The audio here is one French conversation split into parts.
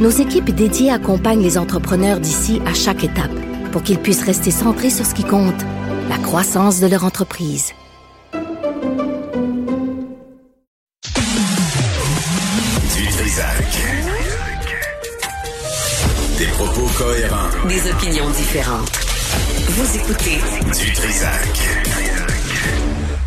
nos équipes dédiées accompagnent les entrepreneurs d'ici à chaque étape pour qu'ils puissent rester centrés sur ce qui compte, la croissance de leur entreprise. Du Trisac. Des propos cohérents. Des opinions différentes. Vous écoutez Du Trisac.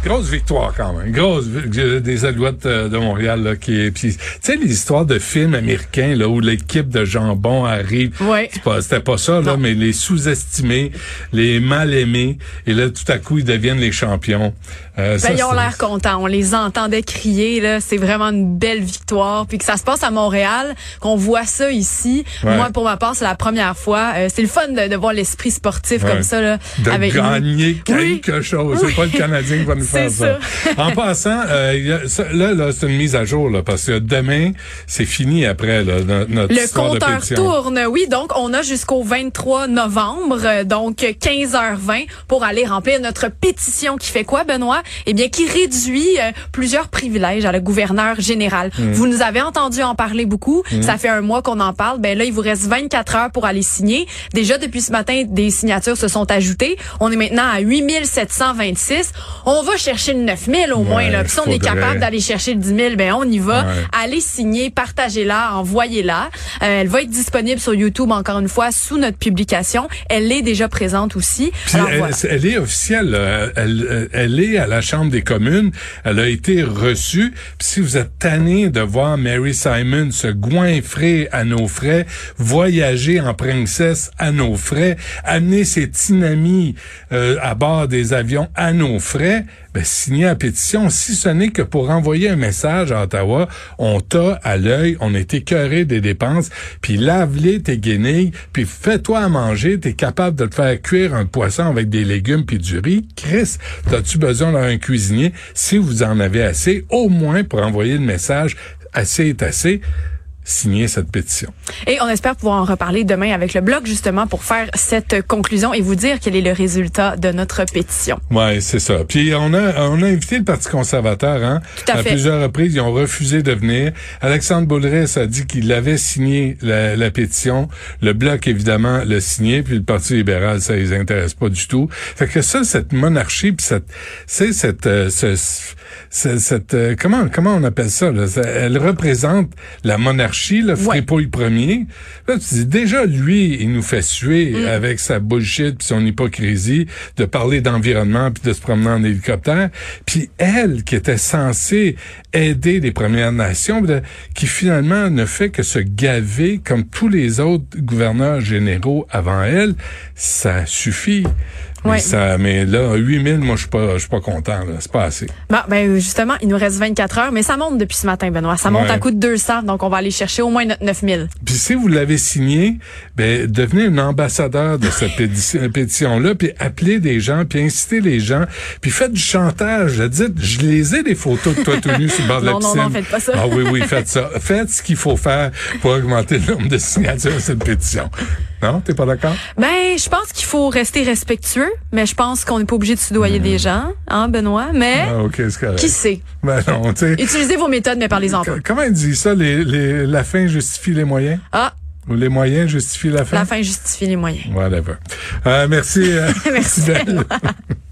Grosse victoire quand même. Grosse des Alouettes euh, de Montréal là, qui est. Puis, tu sais les histoires de films américains là où l'équipe de jambon arrive. Ouais. C'est pas- C'était pas ça là, mais les sous-estimés, les mal aimés, et là tout à coup ils deviennent les champions. Euh, ça, Ben, ils ont c'est- l'air contents. On les entendait crier. là. C'est vraiment une belle victoire. Puis que ça se passe à Montréal, qu'on voit ça ici. Ouais. Moi, pour ma part, c'est la première fois. Euh, c'est le fun de, de voir l'esprit sportif Ouais. comme ça. Là, de avec gagner Oui. quelque chose. C'est Oui. pas le Canadien qui va nous faire C'est ça. en passant, euh, là, là c'est une mise à jour, là, parce que demain, c'est fini après là, no- notre Le de compteur tourne, oui. Donc, on a jusqu'au 23 novembre, euh, donc 15h20, pour aller remplir notre pétition qui fait quoi, Benoît? Eh bien, qui réduit euh, plusieurs privilèges à le gouverneur général. Mm. Vous nous avez entendu en parler beaucoup. Ça fait un mois qu'on en parle. Ben là, il vous reste 24 heures pour aller signer. Déjà, depuis ce matin, des signatures se sont ajoutées. On est maintenant à 8726. On va chercher le 9000 au moins. Là. Puis si on est capable d'aller chercher le 10 000, ben on y va. Ouais. Allez signer, partagez-la, envoyez-la. Euh, elle va être disponible sur YouTube encore une fois sous notre publication. Elle est déjà présente aussi. Alors, elle, voilà. elle est officielle. Elle, elle est à la Chambre des communes. Elle a été reçue. Puis si vous êtes tanné de voir Mary Simon se goinfrer à nos frais, voyager en princesse à nos frais, amener ses tinamis euh, à bord des avions à nos frais, ben, signez la pétition. Si ce n'est que pour envoyer un message à Ottawa, on t'a à l'œil, on est écœuré des dépenses, puis lave-les tes guenilles, puis fais-toi à manger, t'es capable de te faire cuire un poisson avec des légumes puis du riz. Chris, t'as-tu besoin d'un cuisinier? Si vous en avez assez, au moins pour envoyer le message, assez est assez, signez cette pétition. Et on espère pouvoir en reparler demain avec le blog justement pour faire cette conclusion et vous dire quel est le résultat de notre pétition. Ouais, c'est ça. Puis on a on a invité le Parti conservateur hein. Tout à fait. plusieurs reprises, ils ont refusé de venir. Alexandre Boulris a dit qu'il avait signé la, la pétition. Le bloc évidemment l'a signé, puis le Parti libéral ça les intéresse pas du tout. Fait que ça cette monarchie puis cette c'est cette euh, ce- cette euh, comment comment on appelle ça là? Elle représente la monarchie, le fripouille premier. Là, tu dis déjà lui, il nous fait suer Mm. avec sa bullshit puis son hypocrisie de parler d'environnement puis de se promener en hélicoptère. Puis elle qui était censée aider les Premières Nations, de- qui finalement ne fait que se gaver comme tous les autres gouverneurs généraux avant elle, ça suffit. Mais Ouais. ça, mais là, 8000, moi, je suis pas, je suis pas content. C'est pas assez. Bon, ben justement, il nous reste 24 heures, mais ça monte depuis ce matin, Benoît. Ça monte Ouais. à coup de 200, donc on va aller chercher au moins notre 9000. Puis si vous l'avez signé, ben devenez un ambassadeur de cette pétition-là, puis appelez des gens, puis incitez les gens, puis faites du chantage. Dites, je les ai des photos de toi tout nu sur le bord de la Non, non, non, faites pas ça. Ah oui, oui, faites ça. Faites ce qu'il faut faire pour augmenter le nombre de signatures à cette pétition. Non, t'es pas d'accord? Ben, je pense qu'il faut rester respectueux, mais je pense qu'on n'est pas obligé de soudoyer des gens, hein, Benoît? Mais Ah, qui sait? Ben non, tu sais. Utilisez vos méthodes, mais parlez-en pas. Comment il dit ça? Les, les, la fin justifie les moyens? Ah, Ou les moyens justifient la fin? la fin justifie les moyens. Whatever. Euh, merci. euh, Merci.